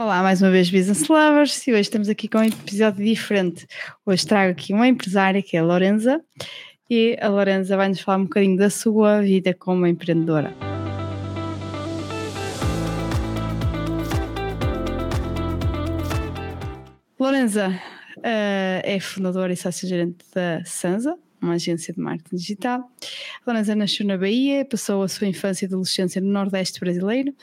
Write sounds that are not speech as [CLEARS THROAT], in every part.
Olá, mais uma vez Business Lovers e hoje estamos aqui com um episódio diferente. Hoje trago aqui uma empresária que é a Lorenza e a Lorenza vai nos falar um bocadinho da sua vida como empreendedora. Lorenza uh, é fundadora e sócia-gerente da Sansa, uma agência de marketing digital. A Lorenza nasceu na Bahia, passou a sua infância e adolescência no Nordeste brasileiro.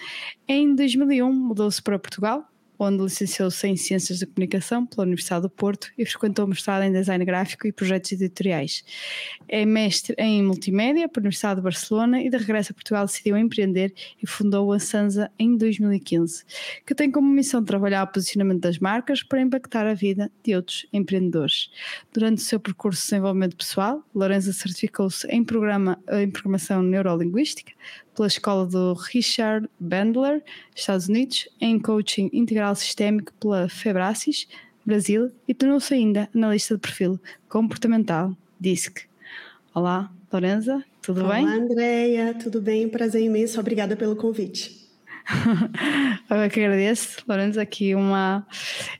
Em 2001 mudou-se para Portugal, onde licenciou-se em Ciências da Comunicação pela Universidade do Porto e frequentou mestrado em Design Gráfico e Projetos Editoriais. É mestre em Multimédia pela Universidade de Barcelona e de regresso a Portugal decidiu empreender e fundou a Sansa em 2015, que tem como missão trabalhar o posicionamento das marcas para impactar a vida de outros empreendedores. Durante o seu percurso de desenvolvimento pessoal, Lorenza certificou-se em, programa, em Programação Neurolinguística pela escola do Richard Bandler, Estados Unidos, em Coaching Integral Sistémico pela Febracis, Brasil, e tornou-se ainda analista de perfil comportamental, DISC. Olá, Lorenza, tudo Olá, bem? Olá, Andréia, tudo bem? Prazer imenso, obrigada pelo convite. [LAUGHS] Eu que agradeço, Lorenza, aqui uma,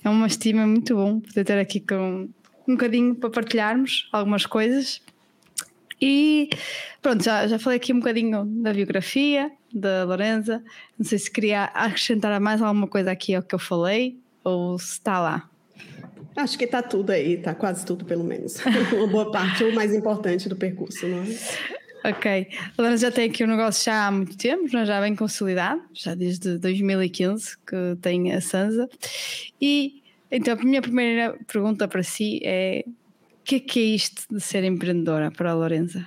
é uma estima muito bom poder ter aqui com um bocadinho para partilharmos algumas coisas e pronto, já, já falei aqui um bocadinho da biografia da Lorenza. Não sei se queria acrescentar mais alguma coisa aqui ao que eu falei ou se está lá. Acho que está tudo aí, está quase tudo pelo menos. [LAUGHS] Uma boa parte, o mais importante do percurso, não é? Ok. A Lorenza já tem aqui o um negócio já há muito tempo, já bem consolidado, já desde 2015 que tem a Sansa. E então a minha primeira pergunta para si é que, que é isto de ser empreendedora para a Lorenza?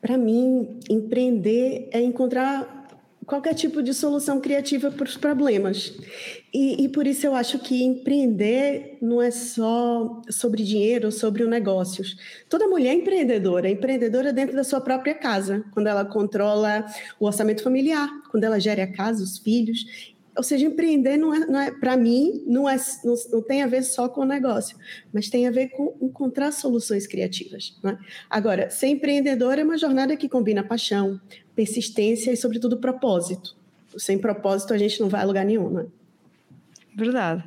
Para mim, empreender é encontrar qualquer tipo de solução criativa para os problemas. E, e, por isso eu acho que empreender não é só sobre dinheiro, sobre negócios. Toda mulher é empreendedora, é empreendedora dentro da sua própria casa, quando ela controla o orçamento familiar, quando ela gera a casa, os filhos. Ou seja, empreender não é, não é para mim, não, é, não, não, tem a ver só com o negócio, mas tem a ver com encontrar soluções criativas. É? Agora, ser empreendedor é uma jornada que combina paixão, persistência e, sobretudo, propósito. Sem propósito, a gente não vai a lugar nenhum. É? Verdade.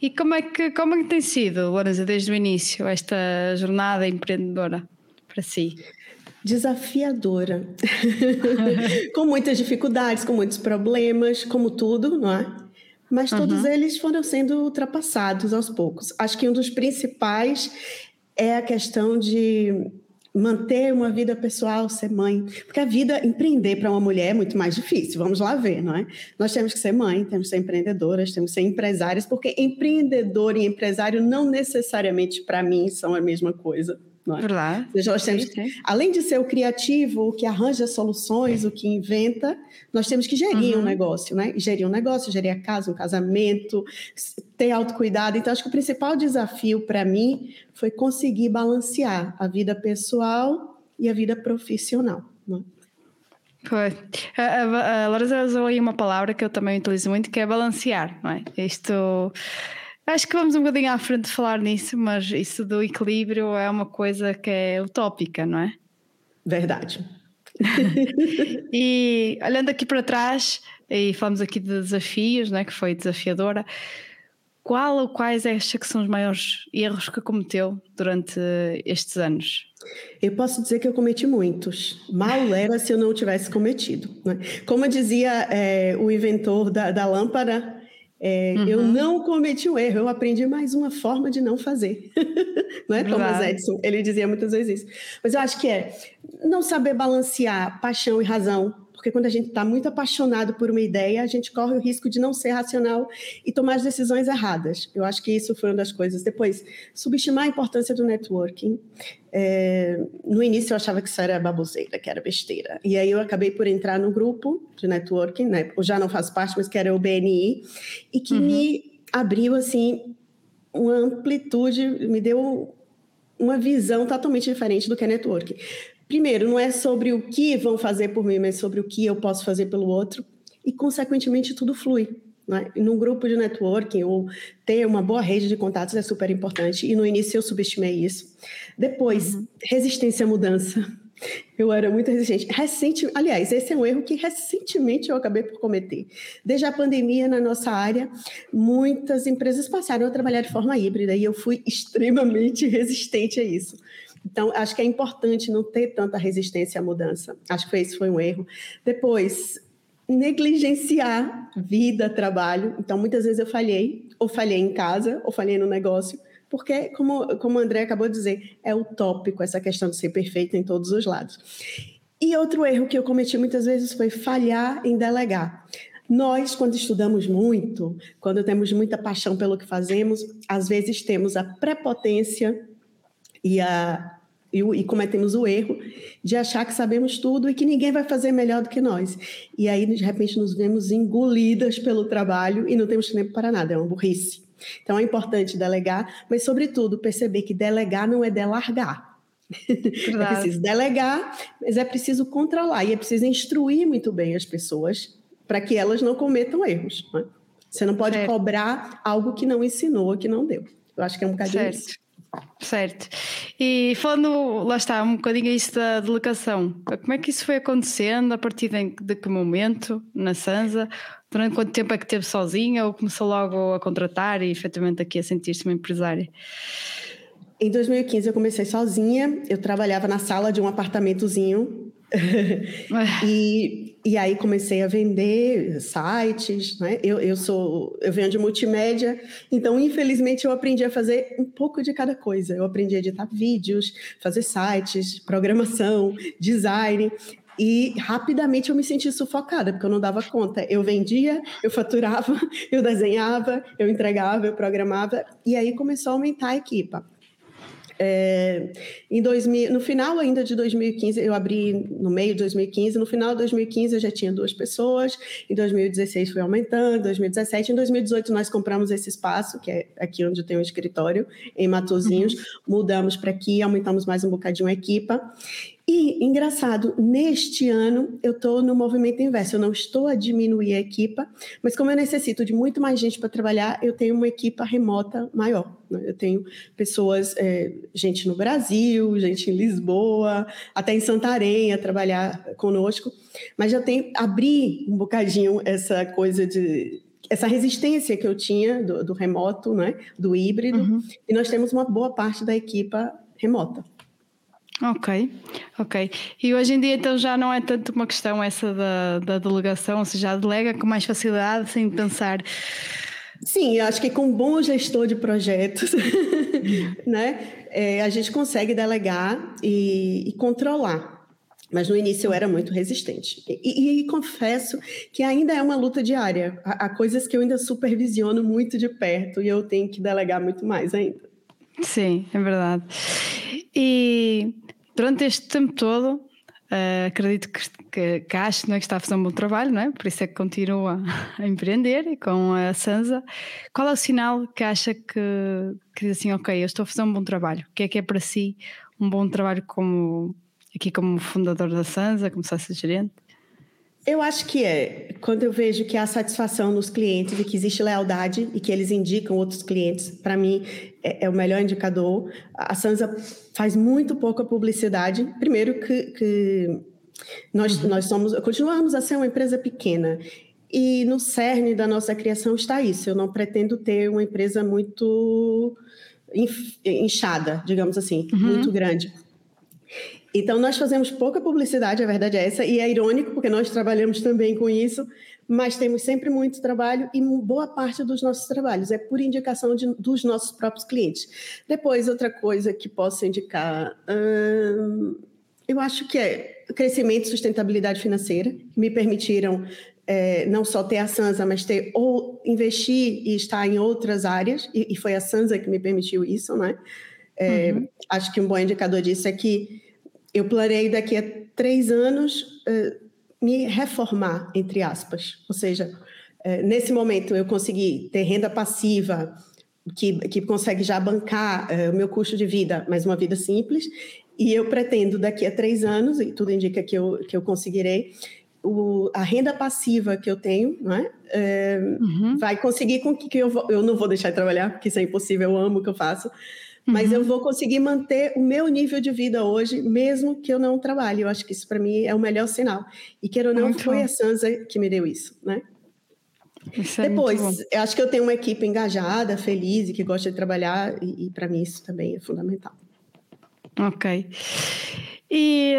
E como é que, como é que tem sido, Lorenza, desde o início, esta jornada empreendedora para si? Desafiadora, [LAUGHS] com muitas dificuldades, com muitos problemas, como tudo, não é? Mas todos uhum. eles foram sendo ultrapassados aos poucos. Acho que um dos principais é a questão de manter uma vida pessoal, ser mãe, porque a vida empreender para uma mulher é muito mais difícil. Vamos lá ver, não é? Nós temos que ser mãe, temos que ser empreendedoras, temos que ser empresárias, porque empreendedor e empresário não necessariamente para mim são a mesma coisa. Não é? Verdade. Seja, nós temos. Além de ser o criativo, o que arranja soluções, o que inventa, nós temos que gerir uhum. um negócio, né? Gerir um negócio, gerir a casa, um casamento, ter autocuidado. Então, acho que o principal desafio para mim foi conseguir balancear a vida pessoal e a vida profissional. Não é? Foi. A, a, a Laura usou aí uma palavra que eu também utilizo muito, que é balancear, não é? Isto Acho que vamos um bocadinho à frente de falar nisso, mas isso do equilíbrio é uma coisa que é utópica, não é? Verdade. [LAUGHS] e olhando aqui para trás, e falamos aqui de desafios, não é? que foi desafiadora, qual ou quais acha que são os maiores erros que cometeu durante estes anos? Eu posso dizer que eu cometi muitos. Mal era se eu não tivesse cometido. Né? Como dizia é, o inventor da, da lâmpada, é, uhum. Eu não cometi um erro, eu aprendi mais uma forma de não fazer. [LAUGHS] não é Thomas Edison? Ele dizia muitas vezes isso. Mas eu acho que é não saber balancear paixão e razão, porque quando a gente está muito apaixonado por uma ideia, a gente corre o risco de não ser racional e tomar as decisões erradas. Eu acho que isso foi uma das coisas. Depois, subestimar a importância do networking. É, no início eu achava que isso era baboseira, que era besteira. E aí eu acabei por entrar no grupo de networking, né? Eu já não faço parte, mas que era o BNI, e que uhum. me abriu, assim, uma amplitude, me deu uma visão totalmente diferente do que é networking. Primeiro, não é sobre o que vão fazer por mim, mas sobre o que eu posso fazer pelo outro. E, consequentemente, tudo flui. Né? Num grupo de networking, ou ter uma boa rede de contatos é super importante. E no início eu subestimei isso. Depois, uhum. resistência à mudança. Eu era muito resistente. Recente, aliás, esse é um erro que recentemente eu acabei por cometer. Desde a pandemia na nossa área, muitas empresas passaram a trabalhar de forma híbrida e eu fui extremamente [LAUGHS] resistente a isso. Então, acho que é importante não ter tanta resistência à mudança. Acho que esse foi um erro. Depois, negligenciar vida, trabalho. Então, muitas vezes eu falhei, ou falhei em casa, ou falhei no negócio, porque, como, como o André acabou de dizer, é utópico essa questão de ser perfeito em todos os lados. E outro erro que eu cometi muitas vezes foi falhar em delegar. Nós, quando estudamos muito, quando temos muita paixão pelo que fazemos, às vezes temos a prepotência e, a, e, e, cometemos o erro de achar que sabemos tudo e que ninguém vai fazer melhor do que nós. E aí, de repente, nos vemos engolidas pelo trabalho e não temos tempo para nada, é uma burrice. Então é importante delegar, mas sobretudo perceber que delegar não é delargar. [LAUGHS] É preciso delegar, mas é preciso controlar e é preciso instruir muito bem as pessoas para que elas não cometam erros. Né? Você não pode certo. cobrar algo que não ensinou, que não deu. Eu acho que é um bocadinho certo. isso. Certo. E falando, lá está, um bocadinho isso da delegação, como é que isso foi acontecendo? A partir de, que momento na Sansa? Durante quanto tempo é que teve sozinha ou começou logo a contratar e efetivamente aqui a sentir-se uma empresária? Em 2015 eu comecei sozinha, eu trabalhava na sala de um apartamentozinho [LAUGHS] e, e aí comecei a vender sites, né? Eu, eu sou eu venho de multimédia, então infelizmente eu aprendi a fazer um pouco de cada coisa. Eu aprendi a editar vídeos, fazer sites, programação, design. E rapidamente eu me senti sufocada, porque eu não dava conta. Eu vendia, eu faturava, [LAUGHS] eu desenhava, eu entregava, eu programava, e aí começou a aumentar a equipa. É, em 2000, no final ainda de 2015, eu abri no meio de 2015, no final de 2015 eu já tinha duas pessoas, em 2016 foi aumentando, em 2017, em 2018 nós compramos esse espaço, que é aqui onde tem o um escritório, em Matozinhos, uhum. mudamos para aqui, aumentamos mais um bocadinho a equipa, e, engraçado, neste ano eu estou no movimento inverso, eu não estou a diminuir a equipa, mas como eu necessito de muito mais gente para trabalhar, eu tenho uma equipa remota maior. Né? Eu tenho pessoas, é, gente no Brasil, gente em Lisboa, até em Santarém a trabalhar conosco, mas já tem abrir um bocadinho essa coisa de essa resistência que eu tinha do, do remoto, né, do híbrido, uhum. e nós temos uma boa parte da equipa remota. Ok, ok. E hoje em dia então já não é tanto uma questão essa da, da delegação, ou seja, já delega com mais facilidade sem pensar. Sim, acho que com um bom gestor de projetos, [LAUGHS] né, é, a gente consegue delegar e, e, controlar. Mas no início eu era muito resistente. E, e, e confesso que ainda é uma luta diária. Há, há coisas que eu ainda supervisiono muito de perto e eu tenho que delegar muito mais ainda. Sim, é verdade. E durante este tempo todo, uh, acredito que, que, que acho não é, que está a fazer um bom trabalho, não é? Por isso é que continua [LAUGHS] a empreender com a Sansa. Qual é o sinal que acha que, que diz assim, ok, eu estou a fazer um bom trabalho? O que é que é para si um bom trabalho como aqui como fundador da Sansa, como sócio gerente? Eu acho que é quando eu vejo que há satisfação nos clientes e que existe lealdade e que eles indicam outros clientes. Para mim, é, é, o melhor indicador. A Sansa faz muito pouca publicidade. Primeiro que, que nós, uhum. nós somos, continuamos a ser uma empresa pequena. E no cerne da nossa criação está isso. Eu não pretendo ter uma empresa muito inchada, digamos assim, uhum. muito grande. Então, nós fazemos pouca publicidade, a verdade é essa, e é irônico, porque nós trabalhamos também com isso, mas temos sempre muito trabalho e boa parte dos nossos trabalhos é por indicação de, dos nossos próprios clientes. Depois, outra coisa que posso indicar, hum, eu acho que é crescimento e sustentabilidade financeira, que me permitiram é, não só ter a Sansa, mas ter ou investir e estar em outras áreas, e, e foi a Sansa que me permitiu isso, né? É, uhum. Acho que um bom indicador disso é que eu planei daqui a três anos uh, me reformar, entre aspas. Ou seja, uh, nesse momento eu consegui ter renda passiva, que, que consegue já bancar uh, o meu custo de vida, mas uma vida simples. E eu pretendo, daqui a três anos, e tudo indica que eu, que eu conseguirei, o, a renda passiva que eu tenho, né, uhum. vai conseguir com que, que eu, eu não vou deixar de trabalhar, porque isso é impossível, eu amo o que eu faço, mas eu uhum. vou conseguir manter o meu nível de vida hoje, mesmo que eu não trabalhe. Eu acho que isso para mim é o melhor sinal. E queira ou não, muito foi bom. a Sansa que me deu isso, né? Isso é Depois, eu acho que eu tenho uma equipe engajada, feliz e que gosta de trabalhar, e, e para mim isso também é fundamental. Ok. E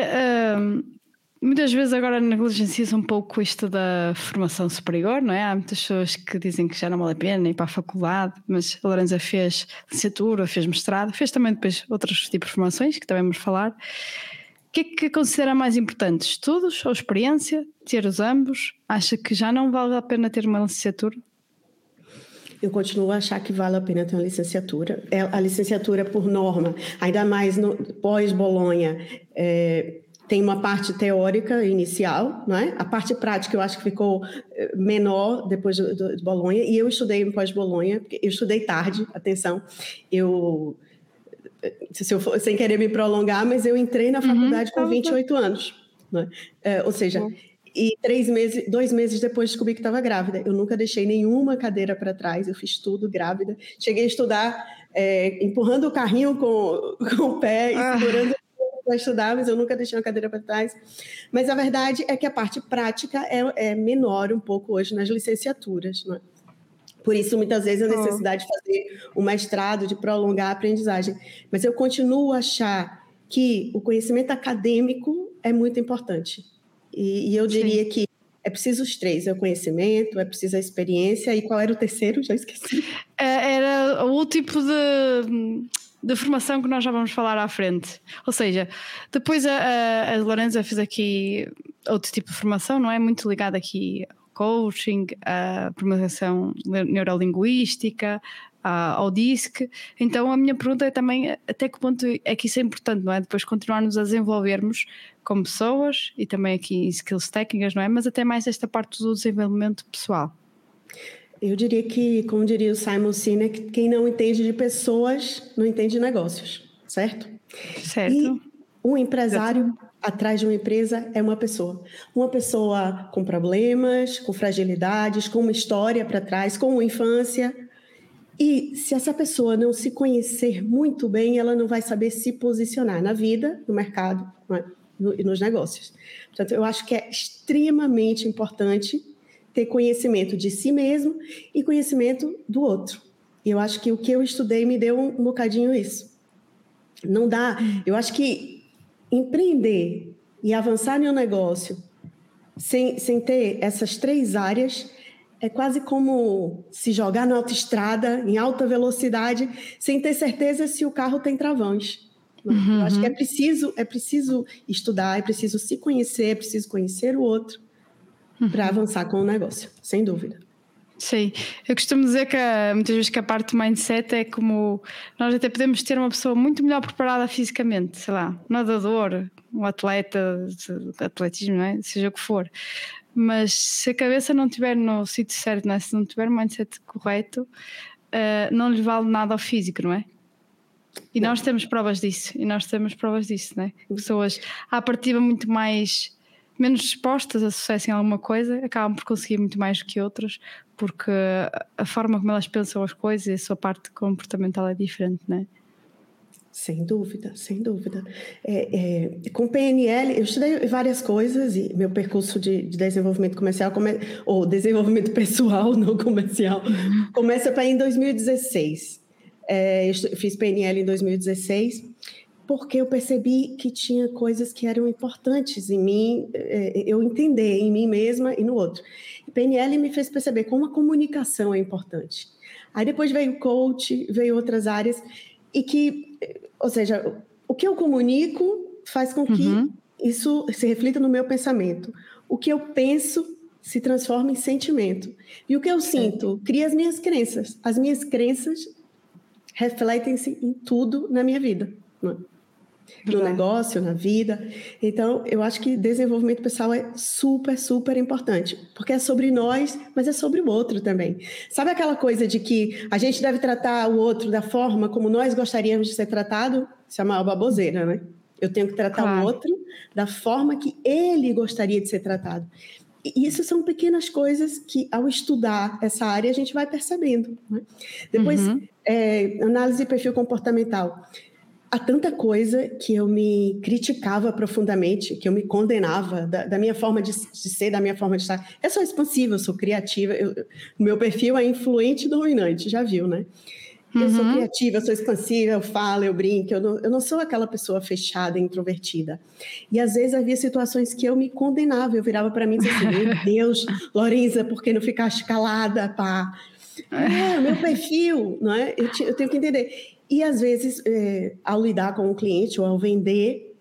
um, Muitas vezes agora negligencia-se um pouco isto da formação superior, não é? Há muitas pessoas que dizem que já não vale a pena ir para a faculdade, mas a Lorenza fez licenciatura, fez mestrado, fez também depois outros tipos de formações que também vamos falar. O que é que considera mais importante? Estudos ou experiência? Ter os ambos? Acha que já não vale a pena ter uma licenciatura? Eu continuo a achar que vale a pena ter uma licenciatura. É, a licenciatura, por norma, ainda mais pós-Bolonha, é, tem uma parte teórica inicial, não é? A parte prática eu acho que ficou eh, menor depois de, de Bolonha, e eu estudei em pós-Bolonha, eu estudei tarde, atenção, eu, se eu for, sem querer me prolongar, mas eu entrei na uhum. faculdade uhum, com 28 tá anos, né? É, ou seja, uhum. e três meses, dois meses depois descobri que estava grávida. Eu nunca deixei nenhuma cadeira para trás, eu fiz tudo grávida. Cheguei a estudar é, empurrando o carrinho com, [LAUGHS] com o pé e ah. segurando para estudar, mas eu nunca deixei uma cadeira para trás. Mas a verdade é que a parte prática é, é menor um pouco hoje nas licenciaturas, né? Por isso, muitas vezes, a necessidade de fazer um mestrado, de prolongar a aprendizagem. Mas eu continuo a achar que o conhecimento acadêmico é muito importante. E, e eu diria Sim. que é preciso os três: é o conhecimento, é preciso a experiência. E qual era o terceiro? Já esqueci. É, era o tipo de de formação que nós já vamos falar à frente. Ou seja, depois a, a, a Lorenza fez aqui outro tipo de formação, não é? Muito ligada aqui ao coaching, à programação neurolinguística, ao DISC. Então a minha pergunta é também até que ponto é que isso é importante, não é? Depois continuarmos a desenvolvermos como pessoas e também aqui skills técnicas, não é? Mas até mais esta parte do desenvolvimento pessoal. Eu diria que, como diria o Simon Sinek, quem não entende de pessoas não entende de negócios, certo? Certo. E um empresário certo. atrás de uma empresa é uma pessoa. Uma pessoa com problemas, com fragilidades, com uma história para trás, com uma infância. E se essa pessoa não se conhecer muito bem, ela não vai saber se posicionar na vida, no mercado e nos negócios. Portanto, eu acho que é extremamente importante ter conhecimento de si mesmo e conhecimento do outro. E eu acho que o que eu estudei me deu um, um bocadinho isso. Não dá. Eu acho que empreender e avançar em um negócio sem, sem ter essas três áreas é quase como se jogar na autoestrada em alta velocidade sem ter certeza se o carro tem travões. Uhum. Eu acho que é preciso, é preciso estudar, é preciso se conhecer, é preciso conhecer o outro uhum. para avançar com o negócio, sem dúvida. Sim, eu costumo dizer que muitas vezes que a parte do mindset é como nós até podemos ter uma pessoa muito melhor preparada fisicamente, sei lá, um nadador, um atleta de atletismo, não é? seja o que for. Mas se a cabeça não estiver no sítio certo, não é? se não tiver o mindset correto, uh, não lhe vale nada ao físico, não é? E nós temos provas disso, e nós temos provas disso, não é? Pessoas à partida muito mais menos dispostas a sucesso em alguma coisa acabam por conseguir muito mais que outras, porque a forma como elas pensam as coisas e a sua parte comportamental é diferente, não é? Sem dúvida, sem dúvida. É, é, com PNL, eu estudei várias coisas e meu percurso de, de desenvolvimento comercial, come, ou desenvolvimento pessoal, [LAUGHS] não comercial, uhum. começa para em 2016. É, eu fiz PNL em 2016 porque eu percebi que tinha coisas que eram importantes em mim, é, eu entender em mim mesma e no outro. E PNL me fez perceber como a comunicação é importante. Aí depois veio o coach, veio outras áreas, e que, ou seja, o que eu comunico faz com que uhum. isso se reflita no meu pensamento. O que eu penso se transforma em sentimento. E o que eu sinto cria as minhas crenças. As minhas crenças refletem-se em tudo na minha vida. Não é? No negócio, na vida. Então, eu acho que desenvolvimento pessoal é super, super importante, porque é sobre nós, mas é sobre o outro também. Sabe aquela coisa de que a gente deve tratar o outro da forma como nós gostaríamos de ser tratado? Isso é uma baboseira, né? Eu tenho que tratar claro. o outro da forma que ele gostaria de ser tratado. isso são pequenas coisas que, ao estudar essa área, a gente vai percebendo. Né? Depois, uhum. é, análise de perfil comportamental. Há tanta coisa que eu me criticava profundamente, que eu me condenava da, da minha forma de, de, ser, da minha forma de estar. Eu sou expansiva, eu sou criativa, o meu perfil é influente e dominante, já viu, né? Uhum. Eu sou uhum. criativa, eu sou expansiva, eu falo, eu brinco, eu não, eu não sou aquela pessoa fechada, introvertida. E às vezes havia situações que eu me condenava, eu virava para mim e dizia assim: Meu [LAUGHS] Deus, Lorenza, por que não ficaste calada, pá? É, o meu perfil, não é? Eu, eu, tenho que entender. E às vezes, é, ao lidar com o cliente ou ao vender,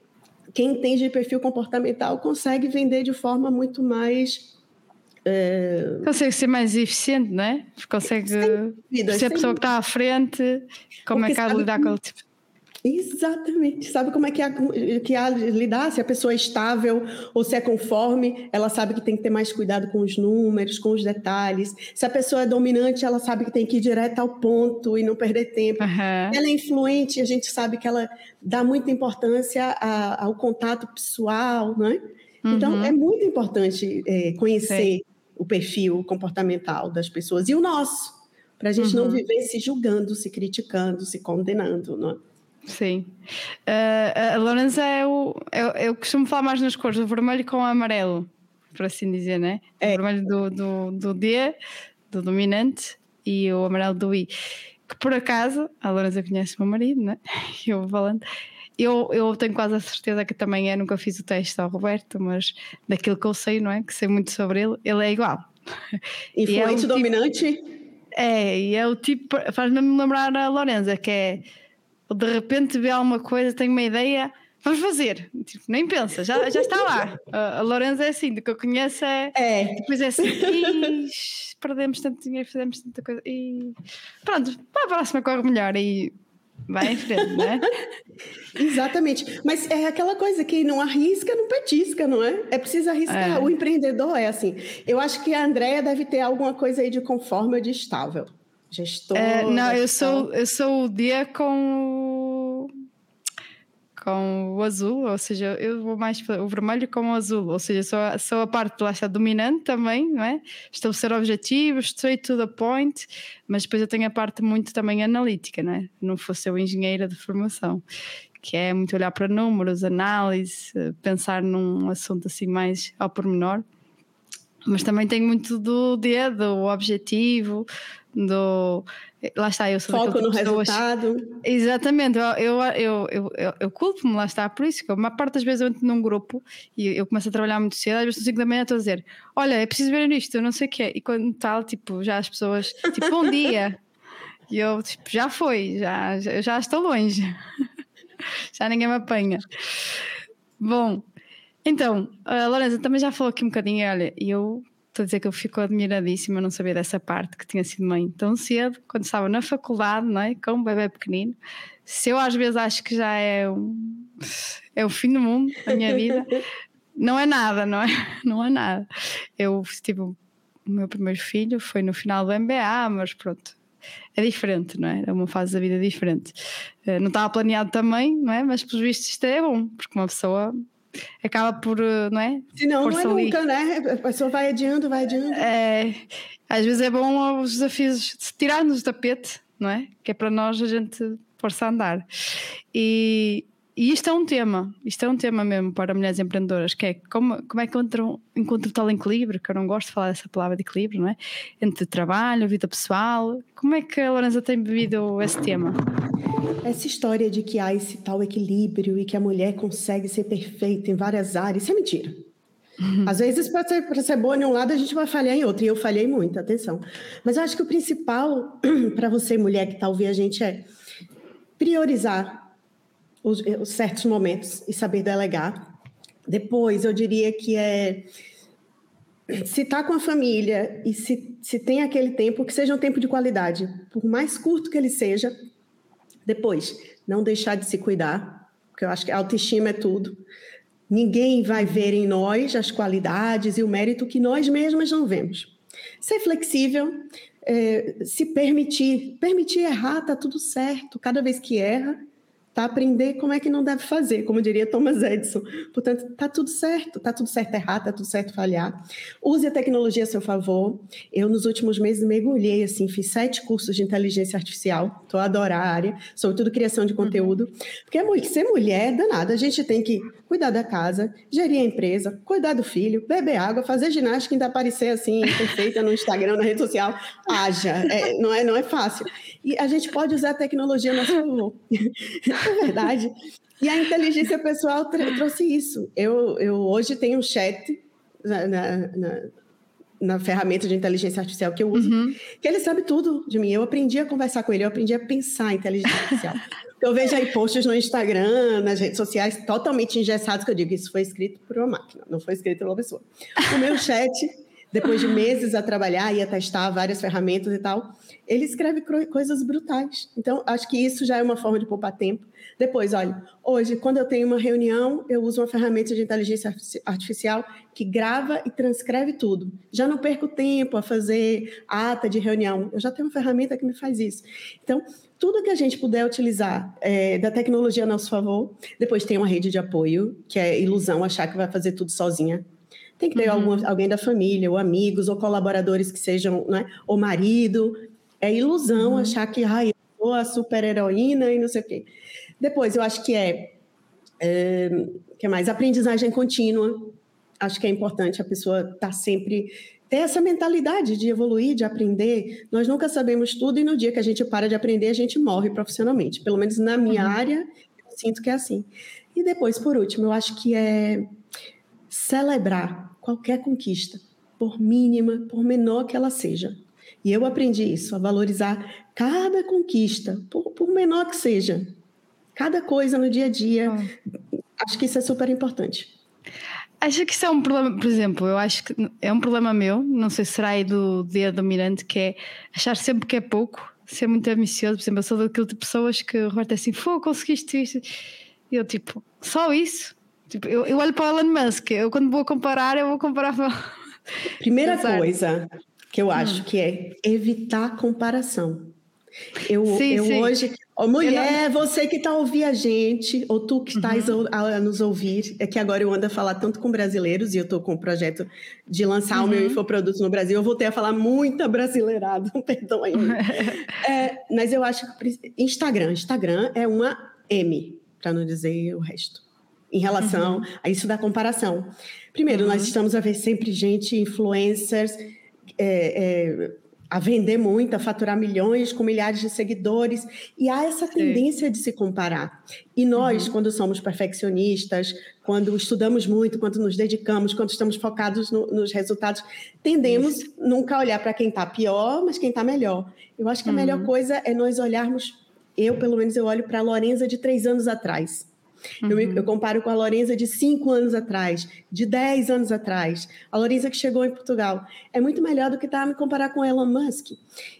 quem entende perfil comportamental consegue vender de forma muito mais Uh, consegue ser mais eficiente, não é? Consegue vida, ser a pessoa que está à frente, como é que há de lidar com o tipo. Exatamente. Sabe como é que há, que de lidar? Se a pessoa é estável ou se é conforme, ela sabe que tem que ter mais cuidado com os números, com os detalhes. Se a pessoa é dominante, ela sabe que tem que ir direto ao ponto e não perder tempo. Uhum. Ela é influente, a gente sabe que ela dá muita importância a, ao contato pessoal, não é? Então, uhum. é muito importante é, conhecer Sim o perfil comportamental das pessoas e o nosso, para a gente uhum. não viver se julgando, se criticando, se condenando, não é? Sim. Uh, a Lorenza é o. Eu, eu, costumo falar mais nas cores, o vermelho com o amarelo, por assim dizer, né? É. O vermelho do, do, do D, do dominante, e o amarelo do I. Que por acaso, a Lorenza conhece o meu marido, né? [LAUGHS] Eu falando. Eu, eu tenho quase a certeza que também é, nunca fiz o teste ao Roberto, mas daquilo que eu sei, não é? Que sei muito sobre ele, ele é igual. Influente é tipo, dominante? É, e é o tipo, faz-me lembrar a Lorenza, que é de repente vê alguma coisa, tem uma ideia, vamos fazer. Tipo, nem pensa, já, já está lá. A, a Lorenza é assim, do que eu conheço é. é. Depois é assim, perdemos tanto dinheiro, fizemos tanta coisa. E pronto, para a próxima corre melhor. E vai em frente, né? [LAUGHS] Exatamente. Mas é aquela coisa que não arrisca, não petisca, não é? É preciso arriscar. É. O empreendedor é assim. Eu acho que a Andrea deve ter alguma coisa aí de conforme ou de estável. Gestor. É, não, eu sou, eu sou o dia com com o azul, ou seja, eu vou mais o vermelho com o azul, ou seja, sou, a, sou a parte lá está dominante também, não é? Estabelecer objetivos, straight to the point, mas depois eu tenho a parte muito também analítica, não é? Não fosse eu engenheira de formação, que é muito olhar para números, análise, pensar num assunto assim mais ao pormenor. Mas também tenho muito do dedo, o objetivo, do lá está, eu sou foco no pessoas... resultado. Exatamente, eu, eu, eu, eu, eu, culpo-me, lá está, por isso que a maior parte das vezes eu entro num grupo e eu começo a trabalhar muito cedo, às vezes às 5 da manhã estou a dizer, olha, é preciso ver isto, eu não sei o que é, e quando tal, tipo, já as pessoas, tipo, bom dia, e eu, tipo, já foi, já, já estou longe, [LAUGHS] já ninguém me apanha. Bom, então, a Lorenza também já falou aqui um bocadinho, olha, eu Estou a dizer que eu fico admiradíssima, não sabia dessa parte, que tinha sido mãe tão cedo, quando estava na faculdade, não é? com um bebê pequenino. Se eu às vezes acho que já é, um, é o fim do mundo da minha vida, não é nada, não é? [LAUGHS] Não é nada. Eu tive o meu primeiro filho, foi no final do MBA, mas pronto, é diferente, não é? É uma fase da vida diferente. Eh, não estava planeado também, não é? Mas pelos vistos isto é bom, porque uma pessoa acaba por, eh, não é? Se não, não é nunca, né? A pessoa vai adiando, vai adiando. É, às vezes é bom os desafios de tirar-nos do tapete, não é? Que é para nós a gente pôr-se a andar. E, e isto é um tema, isto é um tema mesmo para mulheres empreendedoras, que é como, como é que encontram, encontram tal equilíbrio, que eu não gosto de falar dessa palavra de equilíbrio, não é? Entre trabalho, vida pessoal. Como é que a Lorenza tem vivido esse tema? Essa história de que há esse tal equilíbrio e que a mulher consegue ser perfeita em várias áreas, isso é mentira. Uhum. [LAUGHS] Às vezes, para ser, ser boa em um lado, a gente vai falhar em outro, e eu falhei muito, atenção. Mas eu acho que o principal [CLEARS THROAT] para você, mulher que está ouvindo a gente, é priorizar os, os certos momentos e saber delegar. Depois, eu diria que é se está com a família e se, se tem aquele tempo, que seja um tempo de qualidade, por mais curto que ele seja, depois, não deixar de se cuidar, porque eu acho que autoestima é tudo. Ninguém vai ver em nós as qualidades e o mérito que nós mesmas não vemos. Ser flexível, é, se permitir, permitir errar, tá tudo certo. Cada vez que erra, para aprender como é que não deve fazer, como diria Thomas Edison. Portanto, tá tudo certo, tá tudo certo errar, tá tudo certo falhar. Use a tecnologia a seu favor. Eu nos últimos meses mergulhei assim, fiz sete cursos de inteligência artificial. Estou a adorar a área, sobretudo criação de conteúdo, porque é ser mulher é danada. A gente tem que cuidar da casa, gerir a empresa, cuidar do filho, beber água, fazer ginástica, ainda aparecer assim perfeita no Instagram, na rede social. Haja, é, não é, não é fácil. E a gente pode usar a tecnologia a nosso favor. [LAUGHS] é verdade. E a inteligência pessoal trouxe isso. Eu, eu hoje tenho um chat na, na, na, ferramenta de inteligência artificial que eu uso, uhum. que ele sabe tudo de mim. Eu aprendi a conversar com ele, eu aprendi a pensar em inteligência artificial. [LAUGHS] eu vejo aí posts no Instagram, nas redes sociais, totalmente engessados, que eu digo, isso foi escrito por uma máquina, não foi escrito por uma pessoa. O meu chat depois de meses a trabalhar e a testar várias ferramentas e tal, ele escreve coisas brutais. Então, acho que isso já é uma forma de poupar tempo. Depois, olha, hoje, quando eu tenho uma reunião, eu uso uma ferramenta de inteligência artificial que grava e transcreve tudo. Já não perco tempo a fazer ata de reunião. Eu já tenho uma ferramenta que me faz isso. Então, tudo que a gente puder utilizar é, da tecnologia a nosso favor. Depois tem uma rede de apoio, que é ilusão achar que vai fazer tudo sozinha. Tem que ter uhum. algum, alguém da família, ou amigos, ou colaboradores que sejam, né? ou marido. É ilusão uhum. achar que, ai, eu sou a super-heroína e não sei o quê. Depois, eu acho que é, é que mais aprendizagem contínua. Acho que é importante a pessoa estar tá sempre ter essa mentalidade de evoluir, de aprender. Nós nunca sabemos tudo e no dia que a gente para de aprender, a gente morre profissionalmente. Pelo menos na minha uhum. área, eu sinto que é assim. E depois, por último, eu acho que é celebrar qualquer conquista, por mínima, por menor que ela seja. E eu aprendi isso, a valorizar cada conquista, por, por menor que seja. Cada coisa no dia a dia. Ah. Acho que isso é super importante. Acho que isso é um problema, por exemplo, eu acho que é um problema meu, não sei se será aí do dia dominante, que é achar sempre que é pouco, ser muito ambicioso. Por exemplo, eu sou daquele tipo de pessoas que o Roberto é assim, pô, conseguiste isto. E eu, tipo, só isso? Tipo, eu, eu olho para o Elon Musk, eu quando vou comparar, eu vou comparar para. Primeira coisa que eu acho hum. que é evitar comparação. Eu, sim, eu sim. hoje, oh, mulher, não... você que está a ouvir a gente, ou tu que estás uhum. a, a, nos ouvir, é que agora eu ando a falar tanto com brasileiros e eu estou com o projeto de lançar uhum. o meu uhum. infoproduto no Brasil. Eu voltei a falar muita brasileirada, [LAUGHS] perdão aí. [LAUGHS] é, mas eu acho que Instagram, Instagram é uma M, para não dizer o resto em relação uhum. a isso da comparação. Primeiro, uhum. nós estamos a ver sempre gente, influencers, é, é, a vender muito, a faturar milhões com milhares de seguidores, e há essa tendência Sim. de se comparar. E nós, uhum. quando somos perfeccionistas, quando estudamos muito, quando nos dedicamos, quando estamos focados no, nos resultados, tendemos Isso. nunca a olhar para quem está pior, mas quem está melhor. Eu acho que a melhor uhum. coisa é nós olharmos, eu pelo menos eu olho para a Lorenza de três anos atrás Uhum. Eu, eu, comparo com a Lorenza de 5 anos atrás, de 10 anos atrás, a Lorenza que chegou em Portugal. É muito melhor do que estar tá, me comparar com o Elon Musk.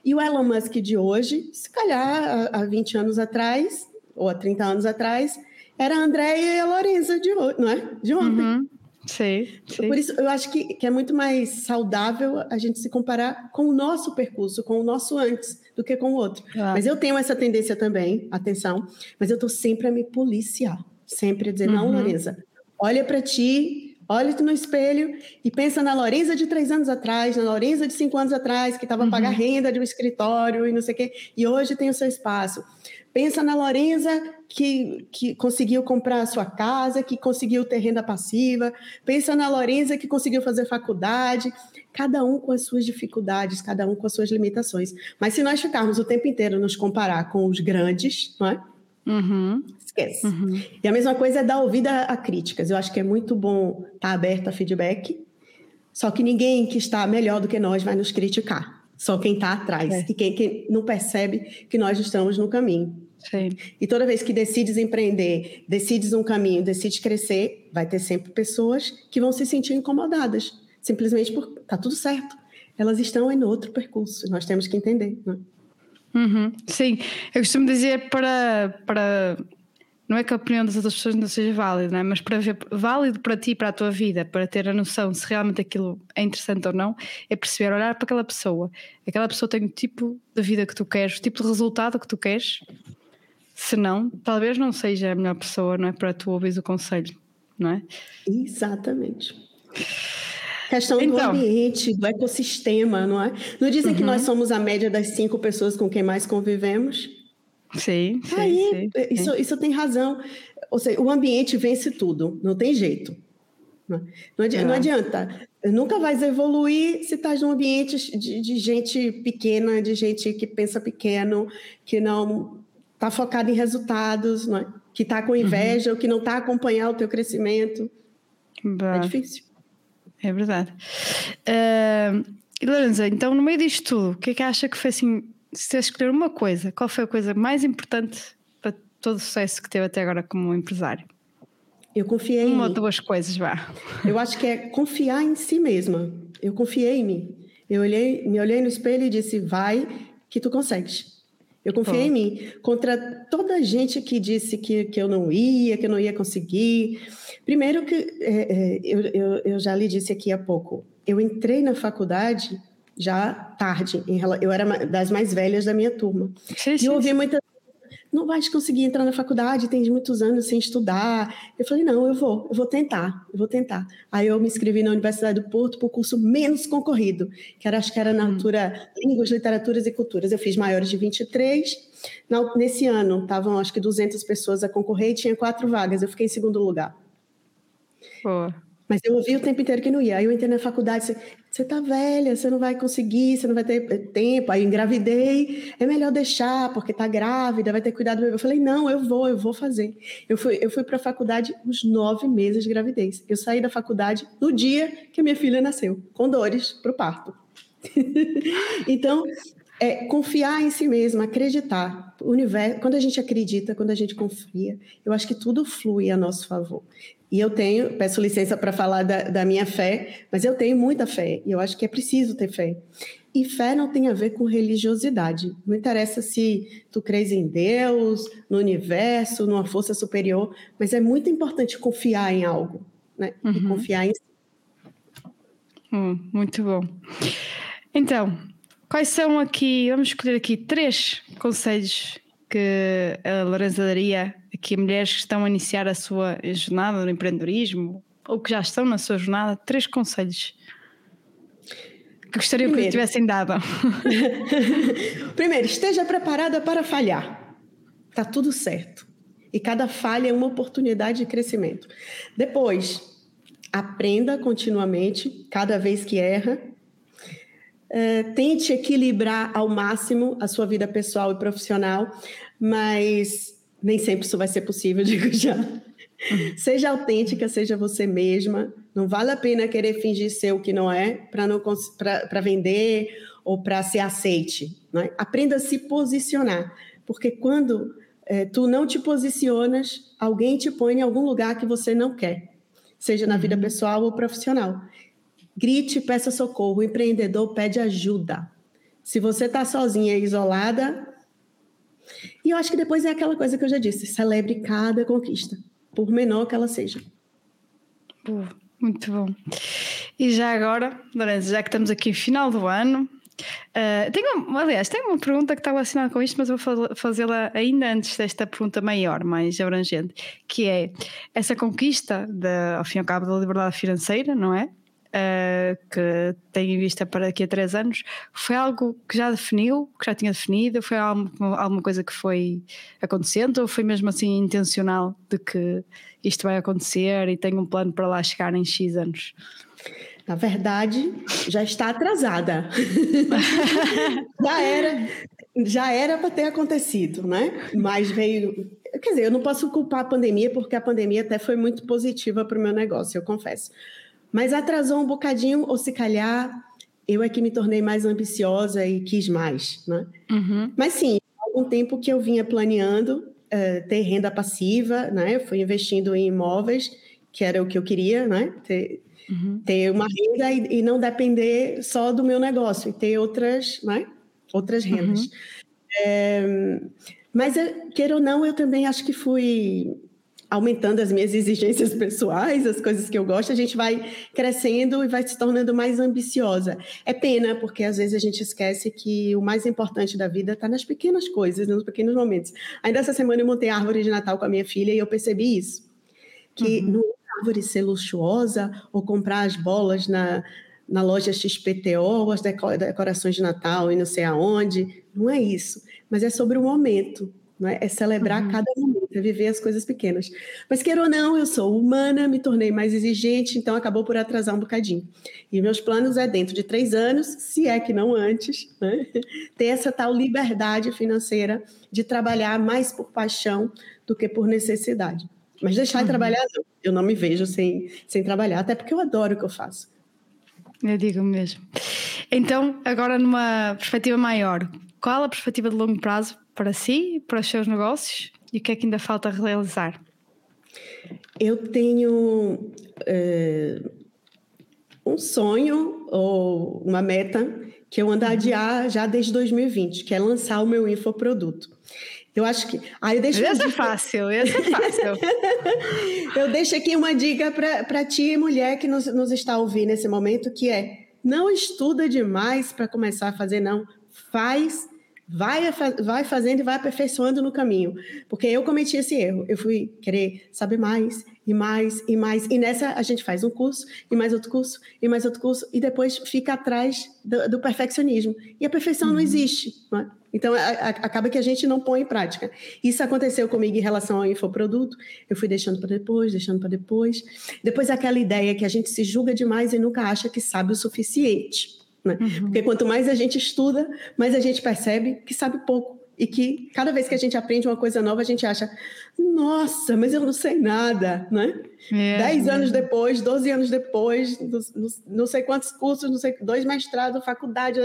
E o Elon Musk de hoje, se calhar há 20 anos atrás, ou há 30 anos atrás, era a Andréia e a Lorenza de, não é? de ontem. Uhum. Sim, sim. Por isso, eu acho que, que, é muito mais saudável a gente se comparar com o nosso percurso, com o nosso antes, do que com o outro. Ah. Mas eu tenho essa tendência também, atenção, mas eu estou sempre a me policiar. Sempre dizer, uhum. não, Lorenza, olha para ti, olha-te no espelho e pensa na Lorenza de três anos atrás, na Lorenza de cinco anos atrás, que estava uhum. a pagar renda de um escritório e não sei o quê, e hoje tem o seu espaço. Pensa na Lorenza que, que conseguiu comprar a sua casa, que conseguiu ter renda passiva. Pensa na Lorenza que conseguiu fazer faculdade. Cada um com as suas dificuldades, cada um com as suas limitações. Mas se nós ficarmos o tempo inteiro nos comparar com os grandes, não é? Uhum. Esquece. Uhum. E a mesma coisa é dar ouvida a críticas. Eu acho que é muito bom estar aberto a feedback, só que ninguém que está melhor do que nós vai nos criticar. Só quem está atrás é. e quem, quem, não percebe que nós estamos no caminho. Sim. E toda vez que decides empreender, decides um caminho, decides crescer, vai ter sempre pessoas que vão se sentir incomodadas, simplesmente porque está tudo certo. Elas estão em outro percurso, nós temos que entender. Né? Uhum. Sim, eu costumo dizer para, para. Não é que a opinião das outras pessoas não seja válida, é? mas para ver válido para ti, para a tua vida, para ter a noção se realmente aquilo é interessante ou não, é perceber, olhar para aquela pessoa. Aquela pessoa tem o tipo de vida que tu queres, o tipo de resultado que tu queres, Se não, talvez não seja a melhor pessoa, não é? Para tu ouvires o conselho, não é? Exatamente. Questão então, do ambiente, do ecossistema, não é? Não dizem uhum. que nós somos a média das cinco pessoas com quem mais convivemos? Sim, sim, Aí, sim, isso, sim. isso tem razão. Ou seja, o ambiente vence tudo, não tem jeito. Não adianta, é. não adianta. Nunca vais evoluir se estás num ambiente de, de, gente pequena, de gente que pensa pequeno, que não está focado em resultados, é? que está com inveja, uhum. ou que não está acompanhando o teu crescimento. Bah. É difícil. É verdade. Uh, Lorenza, então no meio disto tudo, o que é que acha que foi assim, se você escolher uma coisa, qual foi a coisa mais importante para todo o sucesso que teve até agora como empresário? Eu confiei Uma em ou duas coisas, vá. Eu acho que é confiar em si mesma. Eu confiei em mim. Eu olhei, me olhei no espelho e disse: vai, que tu consegues. Eu confiei Pô. em mim. Contra toda a gente que disse que, que eu não ia, que eu não ia conseguir. Primeiro que é, é, eu, eu, eu já lhe disse aqui há pouco. Eu entrei na faculdade já tarde. eu era das mais velhas da minha turma. E eu ouvi muitas não vais conseguir entrar na faculdade, tens muitos anos sem estudar. Eu falei, não, eu vou, eu vou tentar, eu vou tentar. Aí eu me inscrevi na Universidade do Porto para o curso menos concorrido, que era, acho que era na hum. altura Línguas, Literaturas e Culturas. Eu fiz maiores de 23. nesse ano, estavam acho que 200 pessoas a concorrer e tinha quatro vagas. Eu fiquei em segundo lugar. Boa. Mas eu ouvi o tempo inteiro que não ia. Aí eu entrei na faculdade, você tá velha, você não vai conseguir, você não vai ter tempo. Aí eu engravidei, é melhor deixar, porque tá grávida, vai ter cuidado do bebê. Eu falei, não, eu vou, eu vou fazer. Eu fui, eu fui para a faculdade uns nove meses de gravidez. Eu saí da faculdade no dia que minha filha nasceu, com dores para o parto. [LAUGHS] então, é confiar em si mesma, acreditar. O universo, quando a gente acredita, quando a gente confia, eu acho que tudo flui a nosso favor. E eu tenho, peço licença para falar da, da, minha fé, mas eu tenho muita fé e eu acho que é preciso ter fé. E fé não tem a ver com religiosidade. Não interessa se tu crês em Deus, no universo, numa força superior, mas é muito importante confiar em algo, né? Uhum. E confiar em si. Hum, muito bom. Então, quais são aqui, vamos escolher aqui três conselhos que a Lorenza daria aqui a mulheres que estão a iniciar a sua jornada no empreendedorismo ou que já estão na sua jornada, três conselhos que gostariam Primeiro. que lhe tivessem dado. [LAUGHS] Primeiro, esteja preparada para falhar. Está tudo certo. E cada falha é uma oportunidade de crescimento. Depois, aprenda continuamente, cada vez que erra. É, tente equilibrar ao máximo a sua vida pessoal e profissional, mas nem sempre isso vai ser possível, [LAUGHS] digo já. Seja autêntica, seja você mesma. Não vale a pena querer fingir ser o que não é para vender ou para ser aceite. É? Aprenda a se posicionar, porque quando é, tu não te posicionas, alguém te põe em algum lugar que você não quer, seja na vida uhum. pessoal ou profissional. Grite, peça socorro. O empreendedor pede ajuda. Se você está sozinha e isolada, e eu acho que depois é aquela coisa que eu já disse: celebre cada conquista, por menor que ela seja. muito bom. E já agora, Lourenço, já que estamos aqui no final do ano, uh, tenho, aliás, tenho uma pergunta que está relacionada com isto, mas vou fazê-la ainda antes desta pergunta maior, mais abrangente, que é essa conquista, de, ao fim e ao cabo, da liberdade financeira, não é? Uh, que tem em vista para daqui a três anos, foi algo que já definiu, que já tinha definido? Foi alguma coisa que foi acontecendo ou foi mesmo assim intencional de que isto vai acontecer e tem um plano para lá chegar em X anos? Na verdade, já está atrasada. [LAUGHS] já era, já era para ter acontecido, né? Mas veio. Quer dizer, eu não posso culpar a pandemia, porque a pandemia até foi muito positiva para o meu negócio, eu confesso. Mas atrasou um bocadinho, ou se calhar eu é que me tornei mais ambiciosa e quis mais, né? Uhum. Mas sim, há algum tempo que eu vinha planeando uh, ter renda passiva, né? Eu fui investindo em imóveis, que era o que eu queria, né? Ter, uhum. ter uma renda e, e, não depender só do meu negócio, e ter outras, né? Outras rendas. Uhum. É, mas, queira ou não, eu também acho que fui aumentando as minhas exigências pessoais, as coisas que eu gosto, a gente vai crescendo e vai se tornando mais ambiciosa. É pena, porque às vezes a gente esquece que o mais importante da vida está nas pequenas coisas, nos pequenos momentos. Ainda essa semana eu montei a árvore de Natal com a minha filha e eu percebi isso. Que uhum. não é árvore ser luxuosa ou comprar as bolas na, na loja XPTO, as decorações de Natal e não sei aonde. Não é isso. Mas é sobre o momento não é? é celebrar uhum. cada momento, é viver as coisas pequenas. Mas queira ou não, eu sou humana, me tornei mais exigente, então acabou por atrasar um bocadinho. E meus planos é dentro de três anos, se é que não antes, né? [LAUGHS] ter essa tal liberdade financeira de trabalhar mais por paixão do que por necessidade. Mas deixar uhum. de trabalhar, não. eu não me vejo sem, sem trabalhar, até porque eu adoro o que eu faço. Eu digo mesmo. Então, agora numa perspectiva maior, qual a perspectiva de longo prazo para si, para os seus negócios e o que é que ainda falta realizar? Eu tenho uh, um sonho ou uma meta que eu ando adiar já desde 2020, que é lançar o meu infoproduto. Eu acho que. Ah, eu deixo esse é fácil, esse é fácil. [LAUGHS] eu deixo aqui uma dica para ti, mulher, que nos, nos está ouvindo nesse momento, que é não estuda demais para começar a fazer, não. Faz Vai, vai fazendo e vai aperfeiçoando no caminho. Porque eu cometi esse erro. Eu fui querer saber mais e mais e mais. E nessa a gente faz um curso e mais outro curso e mais outro curso e depois fica atrás do, do perfeccionismo. E a perfeição uhum. não existe. Não é? Então a, a, acaba que a gente não põe em prática. Isso aconteceu comigo em relação ao infoproduto. Eu fui deixando para depois, deixando para depois. Depois aquela ideia que a gente se julga demais e nunca acha que sabe o suficiente. Né? Uhum. Porque quanto mais a gente estuda, mais a gente percebe que sabe pouco. E que cada vez que a gente aprende uma coisa nova, a gente acha, nossa, mas eu não sei nada, né? É, Dez é. anos depois, doze anos depois, não, não, sei quantos cursos, não sei, dois mestrados, faculdade,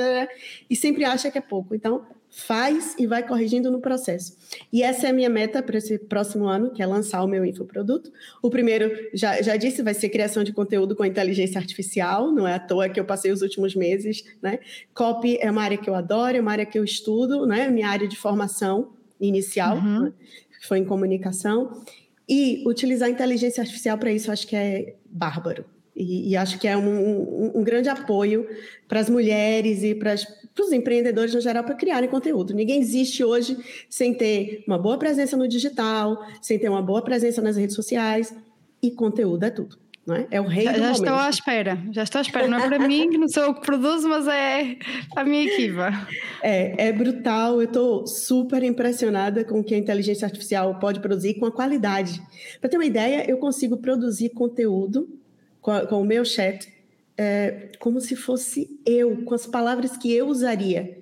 e sempre acha que é pouco. Então, faz e vai corrigindo no processo. E essa é a minha meta para esse próximo ano, que é lançar o meu infoproduto. O primeiro, já, já disse, vai ser criação de conteúdo com inteligência artificial, não é à toa que eu passei os últimos meses, né? Copy é uma área que eu adoro, é uma área que eu estudo, né? Minha área de formação inicial, uhum. né? foi em comunicação. E utilizar inteligência artificial para isso, acho que é bárbaro. E, e acho que é um, um, um grande apoio para as mulheres e para os empreendedores no geral para criarem conteúdo. Ninguém existe hoje sem ter uma boa presença no digital, sem ter uma boa presença nas redes sociais e conteúdo é tudo. Não é? é o rei já, do já estou à espera, já estou à espera. Não é para mim, que não sou eu que produzo, mas é a minha equipa. É, é brutal. Eu estou super impressionada com o que a inteligência artificial pode produzir com a qualidade. Para ter uma ideia, eu consigo produzir conteúdo com, a, com o meu chat é, como se fosse eu, com as palavras que eu usaria,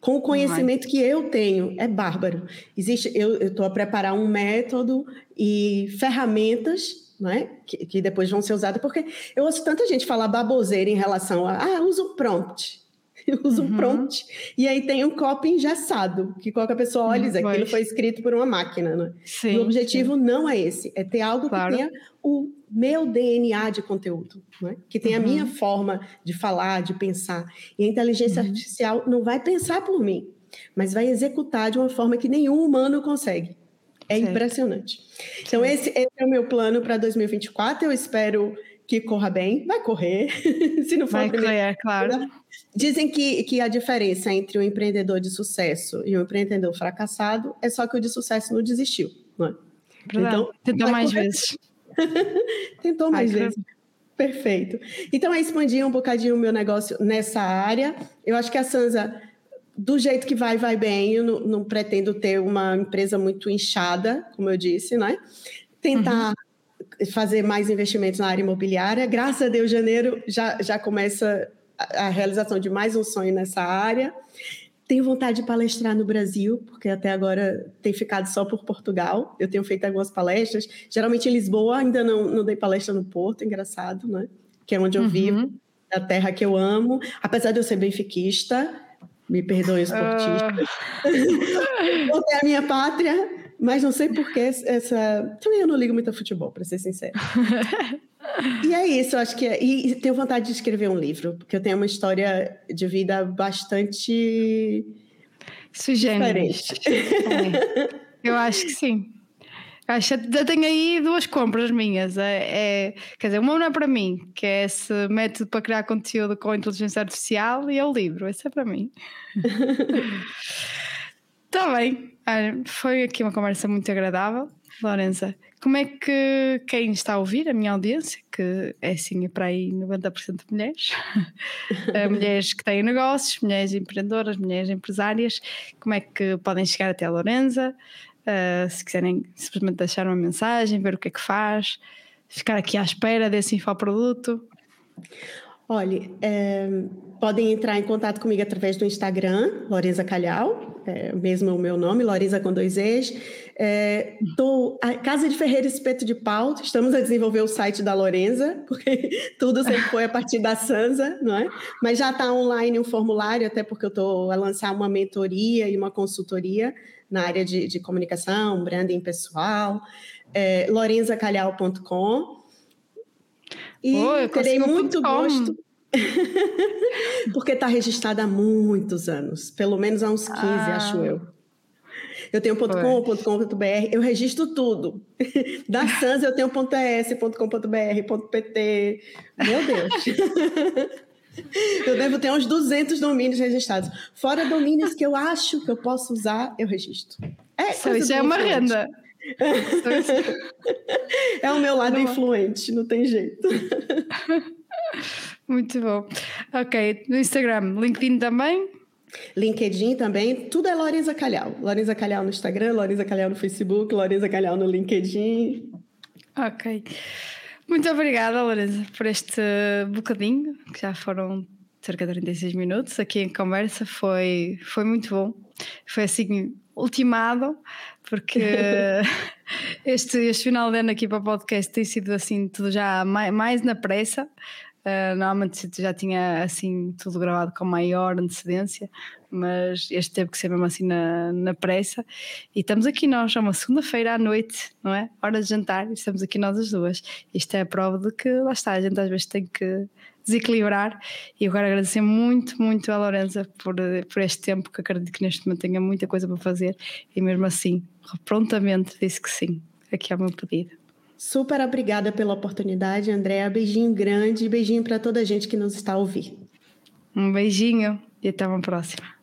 com o conhecimento que eu tenho. É bárbaro. Existe, eu estou a preparar um método e ferramentas né, que, que, depois vão ser usadas, porque eu ouço tanta gente falar baboseira em relação a, ah, usa prompt. [LAUGHS] Eu uso uhum. um prompt e aí tem um copy engessado, que qualquer pessoa olha e diz, aquilo foi escrito por uma máquina, né? Sim, e o objetivo sim. não é esse, é ter algo claro. que tenha o meu DNA de conteúdo, né? que tenha uhum. a minha forma de falar, de pensar. E a inteligência uhum. artificial não vai pensar por mim, mas vai executar de uma forma que nenhum humano consegue. É certo. impressionante. Então, esse, esse, é o meu plano para 2024. Eu espero que corra bem. Vai correr, [LAUGHS] se não for Vai correr, é claro. Dizem que, que a diferença entre o um empreendedor de sucesso e o um empreendedor fracassado é só que o de sucesso não desistiu. Não é? Então, Tentou mais correr. vezes. [LAUGHS] Tentou mais Ai, vezes. Perfeito. Então, é expandir um bocadinho o meu negócio nessa área. Eu acho que a Sansa, do jeito que vai, vai bem. Eu não, não pretendo ter uma empresa muito inchada, como eu disse, né? Tentar uhum. fazer mais investimentos na área imobiliária. Graças a Deus, janeiro já, já começa a, realização de mais um sonho nessa área. Tenho vontade de palestrar no Brasil, porque até agora tem ficado só por Portugal. Eu tenho feito algumas palestras, geralmente em Lisboa, ainda não, não dei palestra no Porto, engraçado, né? Que é onde eu uhum. vivo, a terra que eu amo. Apesar de eu ser benfiquista, me perdoem os portistas. Uh... [LAUGHS] Voltei a minha pátria, mas não sei por que essa. Também eu não ligo muito a futebol, para ser sincero. [LAUGHS] E é isso, eu acho que é. E tenho vontade de escrever um livro, porque eu tenho uma história de vida bastante Sui diferente. É. Eu acho que sim. Acho já tenho aí duas compras minhas. É, é, quer dizer, uma não é para mim, que é esse método para criar conteúdo com inteligência artificial, e é o livro, esse é para mim. Está [LAUGHS] bem. Foi aqui uma conversa muito agradável. Lorenza, como é que quem está a ouvir, a minha audiência, que é assim é para aí 90% de mulheres, [LAUGHS] eh, mulheres que têm negócios, mulheres empreendedoras, mulheres empresárias, como é que podem chegar até a Lorenza? Uh, se quiserem simplesmente deixar uma mensagem, ver o que é que faz, ficar aqui à espera desse infoproduto. Olha, é, podem entrar em contato comigo através do Instagram, Lorenza Calhau, é, mesmo o meu nome, Lorenza com dois E's. É, tô, a Casa de Ferreira Espeto de Pau, estamos a desenvolver o site da Lorenza, porque [LAUGHS] tudo sempre foi a partir da Sansa, não é? Mas já está online um formulário, até porque eu estou a lançar uma mentoria e uma consultoria na área de, de comunicação, branding pessoal, é, lorenzacalhau.com. E Oi, terei muito gosto. [LAUGHS] Porque está registrada há muitos anos, pelo menos há uns 15, ah. acho eu. Eu tenho .com, .com.br, eu registro tudo. [LAUGHS] Da Sans eu tenho .es, .com.br, .pt. Meu Deus. [LAUGHS] Eu devo ter uns 200 domínios registrados. Fora domínios que eu acho que eu posso usar, eu registro. É, isso é uma renda. É o meu lado influente, não tem jeito. [LAUGHS] Muito bom. Ok, no Instagram, LinkedIn também? LinkedIn também, tudo é Lorenza Calhau. Lorenza Calhau no Instagram, Lorenza Calhau no Facebook, Lorenza Calhau no LinkedIn. Ok. Muito obrigada, Lorenza, por este bocadinho, que já foram cerca de 36 minutos aqui em conversa. Foi, foi muito bom. Foi assim, ultimado, porque [LAUGHS] [LAUGHS] este, este final de ano aqui para o podcast tem sido assim, tudo já mais, mais na pressa. Uh, normalmente já tinha assim tudo gravado com maior antecedência, mas este teve que ser mesmo assim na, na pressa. E estamos aqui nós, é uma segunda-feira à noite, não é? Hora de jantar, e estamos aqui nós as duas. Isto é a prova de que lá está, a gente às vezes tem que desequilibrar. E eu quero agradecer muito, muito a Lorenza por, por este tempo, que acredito que neste momento tenha muita coisa para fazer, e mesmo assim, prontamente disse que sim. Aqui é o meu pedido. Super obrigada pela oportunidade, Andréa. Beijinho grande e beijinho para toda a gente que nos está a ouvir. Um beijinho e até uma próxima.